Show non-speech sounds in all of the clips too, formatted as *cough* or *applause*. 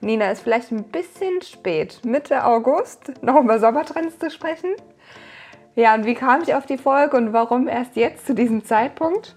Nina ist vielleicht ein bisschen spät, Mitte August, noch über Sommertrends zu sprechen. Ja, und wie kam ich auf die Folge und warum erst jetzt zu diesem Zeitpunkt?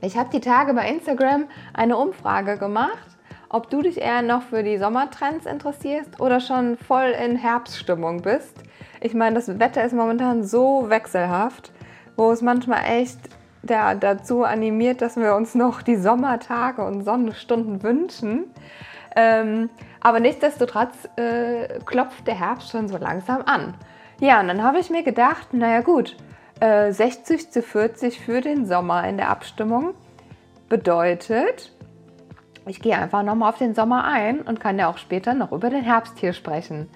Ich habe die Tage bei Instagram eine Umfrage gemacht, ob du dich eher noch für die Sommertrends interessierst oder schon voll in Herbststimmung bist. Ich meine, das Wetter ist momentan so wechselhaft, wo es manchmal echt ja, dazu animiert, dass wir uns noch die Sommertage und Sonnenstunden wünschen. Ähm, aber nichtsdestotrotz äh, klopft der Herbst schon so langsam an. Ja, und dann habe ich mir gedacht, naja gut, äh, 60 zu 40 für den Sommer in der Abstimmung bedeutet, ich gehe einfach nochmal auf den Sommer ein und kann ja auch später noch über den Herbst hier sprechen.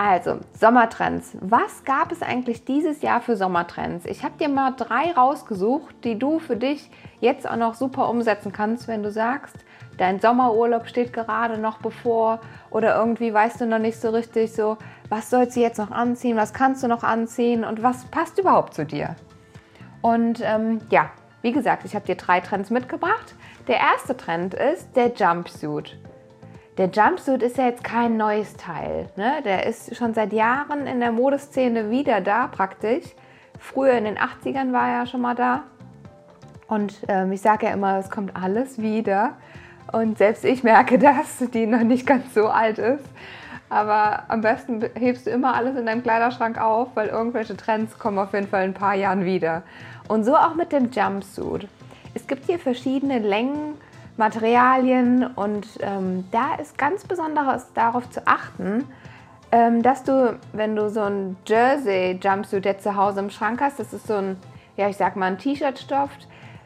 Also, Sommertrends. Was gab es eigentlich dieses Jahr für Sommertrends? Ich habe dir mal drei rausgesucht, die du für dich jetzt auch noch super umsetzen kannst, wenn du sagst, dein Sommerurlaub steht gerade noch bevor oder irgendwie weißt du noch nicht so richtig so, was sollst du jetzt noch anziehen, was kannst du noch anziehen und was passt überhaupt zu dir. Und ähm, ja, wie gesagt, ich habe dir drei Trends mitgebracht. Der erste Trend ist der Jumpsuit. Der Jumpsuit ist ja jetzt kein neues Teil. Ne? Der ist schon seit Jahren in der Modeszene wieder da praktisch. Früher in den 80ern war er schon mal da. Und ähm, ich sage ja immer, es kommt alles wieder. Und selbst ich merke *laughs* das, die noch nicht ganz so alt ist. Aber am besten hebst du immer alles in deinem Kleiderschrank auf, weil irgendwelche Trends kommen auf jeden Fall in ein paar Jahren wieder. Und so auch mit dem Jumpsuit. Es gibt hier verschiedene Längen, Materialien und ähm, da ist ganz besonderes darauf zu achten, ähm, dass du, wenn du so ein Jersey Jumpsuit jetzt zu Hause im Schrank hast, das ist so ein, ja ich sag mal ein T-Shirt-Stoff,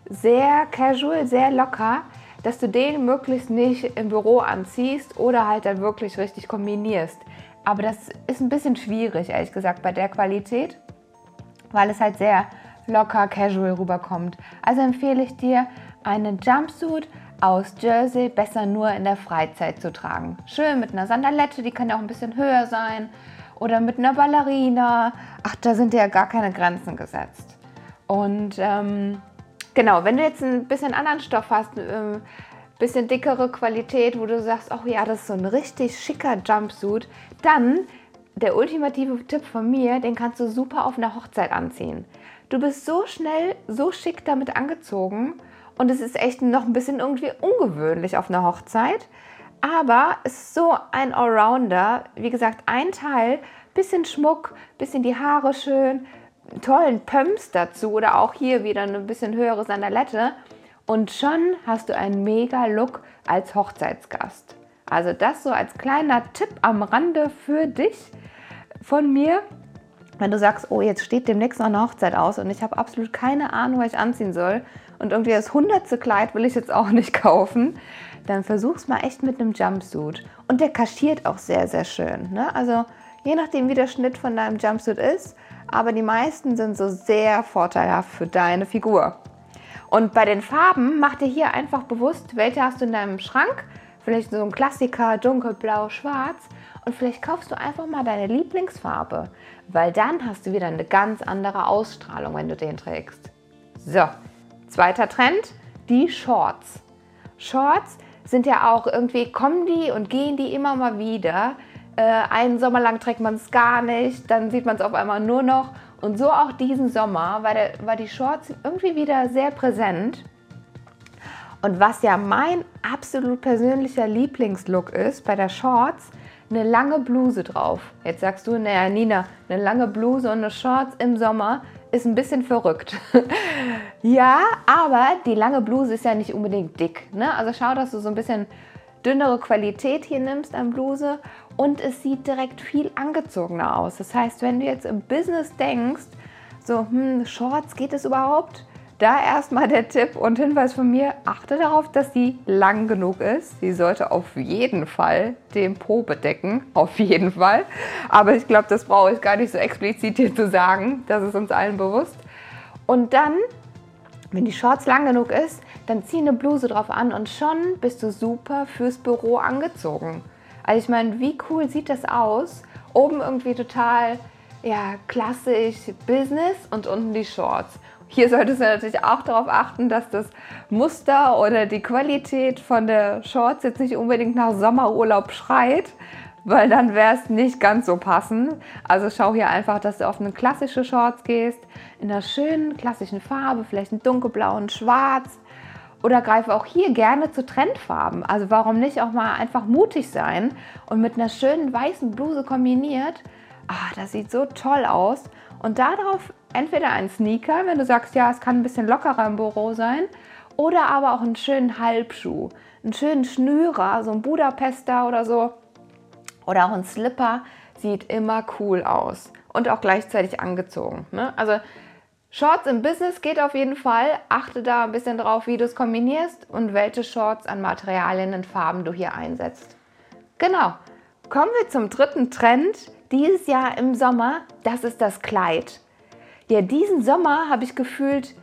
sehr casual, sehr locker, dass du den möglichst nicht im Büro anziehst oder halt dann wirklich richtig kombinierst. Aber das ist ein bisschen schwierig, ehrlich gesagt, bei der Qualität, weil es halt sehr locker, casual rüberkommt. Also empfehle ich dir einen Jumpsuit aus Jersey besser nur in der Freizeit zu tragen. Schön mit einer Sandalette, die kann ja auch ein bisschen höher sein. Oder mit einer Ballerina. Ach, da sind ja gar keine Grenzen gesetzt. Und ähm, genau, wenn du jetzt ein bisschen anderen Stoff hast, ein äh, bisschen dickere Qualität, wo du sagst, oh ja, das ist so ein richtig schicker Jumpsuit, dann der ultimative Tipp von mir, den kannst du super auf einer Hochzeit anziehen. Du bist so schnell, so schick damit angezogen und es ist echt noch ein bisschen irgendwie ungewöhnlich auf einer Hochzeit. Aber es ist so ein Allrounder. Wie gesagt, ein Teil, bisschen Schmuck, bisschen die Haare schön, tollen Pumps dazu oder auch hier wieder eine bisschen höhere Sandalette. Und schon hast du einen mega Look als Hochzeitsgast. Also das so als kleiner Tipp am Rande für dich von mir. Wenn du sagst, oh, jetzt steht demnächst noch eine Hochzeit aus und ich habe absolut keine Ahnung, was ich anziehen soll, und irgendwie das hundertste Kleid will ich jetzt auch nicht *laughs* kaufen, dann versuch's mal echt mit einem Jumpsuit. Und der kaschiert auch sehr, sehr schön. Ne? Also je nachdem, wie der Schnitt von deinem Jumpsuit ist, aber die meisten sind so sehr vorteilhaft für deine Figur. Und bei den Farben mach dir hier einfach bewusst, welche hast du in deinem Schrank. Vielleicht so ein Klassiker, dunkelblau, schwarz. Und vielleicht kaufst du einfach mal deine Lieblingsfarbe, weil dann hast du wieder eine ganz andere Ausstrahlung, wenn du den trägst. So, Zweiter Trend, die Shorts. Shorts sind ja auch irgendwie, kommen die und gehen die immer mal wieder. Äh, einen Sommer lang trägt man es gar nicht, dann sieht man es auf einmal nur noch. Und so auch diesen Sommer war, der, war die Shorts irgendwie wieder sehr präsent. Und was ja mein absolut persönlicher Lieblingslook ist bei der Shorts, eine lange Bluse drauf. Jetzt sagst du, naja, Nina, eine lange Bluse und eine Shorts im Sommer ist ein bisschen verrückt. *laughs* ja, aber die lange Bluse ist ja nicht unbedingt dick. Ne? Also schau, dass du so ein bisschen dünnere Qualität hier nimmst an Bluse und es sieht direkt viel angezogener aus. Das heißt, wenn du jetzt im Business denkst, so, hm, Shorts, geht es überhaupt? Da erstmal der Tipp und Hinweis von mir, achte darauf, dass sie lang genug ist. Sie sollte auf jeden Fall den Po bedecken, auf jeden Fall. Aber ich glaube, das brauche ich gar nicht so explizit hier zu sagen, das ist uns allen bewusst. Und dann, wenn die Shorts lang genug ist, dann zieh eine Bluse drauf an und schon bist du super fürs Büro angezogen. Also ich meine, wie cool sieht das aus? Oben irgendwie total ja, klassisch Business und unten die Shorts. Hier solltest du natürlich auch darauf achten, dass das Muster oder die Qualität von der Shorts jetzt nicht unbedingt nach Sommerurlaub schreit, weil dann wäre es nicht ganz so passend. Also schau hier einfach, dass du auf eine klassische Shorts gehst, in einer schönen klassischen Farbe, vielleicht ein dunkelblau und schwarz. Oder greife auch hier gerne zu Trendfarben. Also warum nicht auch mal einfach mutig sein und mit einer schönen weißen Bluse kombiniert. Ah, das sieht so toll aus. Und darauf entweder ein Sneaker, wenn du sagst, ja, es kann ein bisschen lockerer im Büro sein, oder aber auch einen schönen Halbschuh, einen schönen Schnürer, so ein Budapester oder so, oder auch ein Slipper, sieht immer cool aus und auch gleichzeitig angezogen. Ne? Also Shorts im Business geht auf jeden Fall. Achte da ein bisschen drauf, wie du es kombinierst und welche Shorts an Materialien und Farben du hier einsetzt. Genau. Kommen wir zum dritten Trend dieses Jahr im Sommer. Das ist das Kleid. Ja, diesen Sommer habe ich gefühlt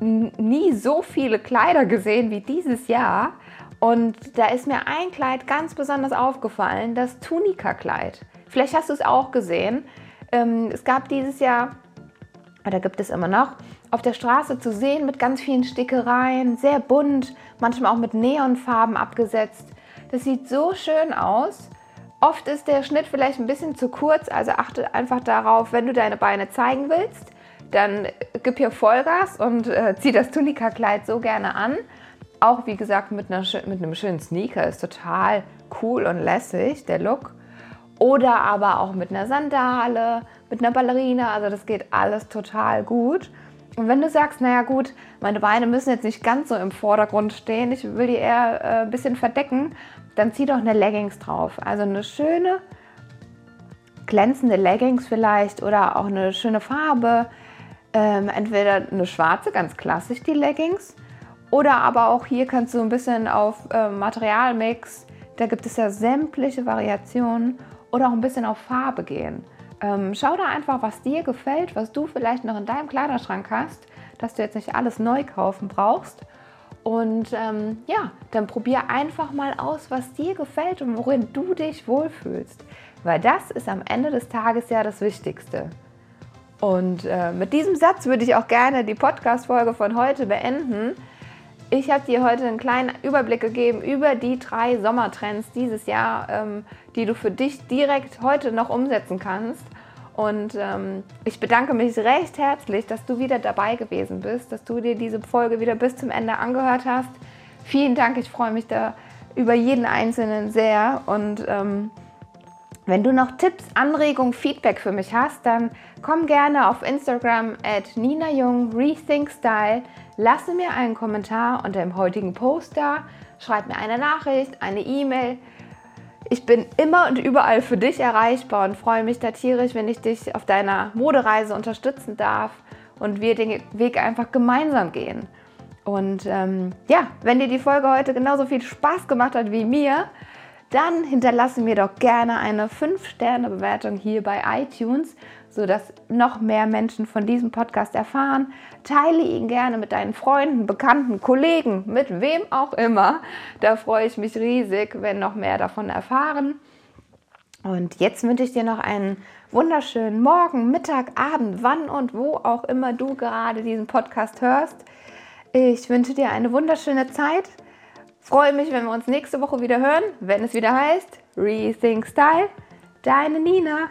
nie so viele Kleider gesehen wie dieses Jahr. Und da ist mir ein Kleid ganz besonders aufgefallen, das Tunika-Kleid. Vielleicht hast du es auch gesehen. Ähm, es gab dieses Jahr, oder gibt es immer noch, auf der Straße zu sehen mit ganz vielen Stickereien, sehr bunt, manchmal auch mit Neonfarben abgesetzt. Das sieht so schön aus. Oft ist der Schnitt vielleicht ein bisschen zu kurz, also achte einfach darauf, wenn du deine Beine zeigen willst, dann gib hier Vollgas und äh, zieh das Tunika-Kleid so gerne an. Auch wie gesagt mit, einer, mit einem schönen Sneaker ist total cool und lässig, der Look. Oder aber auch mit einer Sandale, mit einer Ballerina, also das geht alles total gut. Und wenn du sagst, naja gut, meine Beine müssen jetzt nicht ganz so im Vordergrund stehen, ich will die eher äh, ein bisschen verdecken, dann zieh doch eine Leggings drauf. Also eine schöne, glänzende Leggings vielleicht oder auch eine schöne Farbe, ähm, entweder eine schwarze, ganz klassisch die Leggings, oder aber auch hier kannst du ein bisschen auf äh, Materialmix, da gibt es ja sämtliche Variationen, oder auch ein bisschen auf Farbe gehen. Ähm, schau da einfach, was dir gefällt, was du vielleicht noch in deinem Kleiderschrank hast, dass du jetzt nicht alles neu kaufen brauchst. Und ähm, ja, dann probier einfach mal aus, was dir gefällt und worin du dich wohlfühlst. Weil das ist am Ende des Tages ja das Wichtigste. Und äh, mit diesem Satz würde ich auch gerne die Podcast-Folge von heute beenden. Ich habe dir heute einen kleinen Überblick gegeben über die drei Sommertrends dieses Jahr, ähm, die du für dich direkt heute noch umsetzen kannst. Und ähm, ich bedanke mich recht herzlich, dass du wieder dabei gewesen bist, dass du dir diese Folge wieder bis zum Ende angehört hast. Vielen Dank, ich freue mich da über jeden Einzelnen sehr. Und ähm, wenn du noch Tipps, Anregungen, Feedback für mich hast, dann komm gerne auf Instagram at Nina Jung Rethink Style. Lasse mir einen Kommentar unter dem heutigen Post da. Schreib mir eine Nachricht, eine E-Mail. Ich bin immer und überall für dich erreichbar und freue mich da tierisch, wenn ich dich auf deiner Modereise unterstützen darf und wir den Weg einfach gemeinsam gehen. Und ähm, ja, wenn dir die Folge heute genauso viel Spaß gemacht hat wie mir, dann hinterlasse mir doch gerne eine 5-Sterne-Bewertung hier bei iTunes, sodass noch mehr Menschen von diesem Podcast erfahren. Teile ihn gerne mit deinen Freunden, Bekannten, Kollegen, mit wem auch immer. Da freue ich mich riesig, wenn noch mehr davon erfahren. Und jetzt wünsche ich dir noch einen wunderschönen Morgen, Mittag, Abend, wann und wo auch immer du gerade diesen Podcast hörst. Ich wünsche dir eine wunderschöne Zeit. Freue mich, wenn wir uns nächste Woche wieder hören, wenn es wieder heißt Rethink Style. Deine Nina.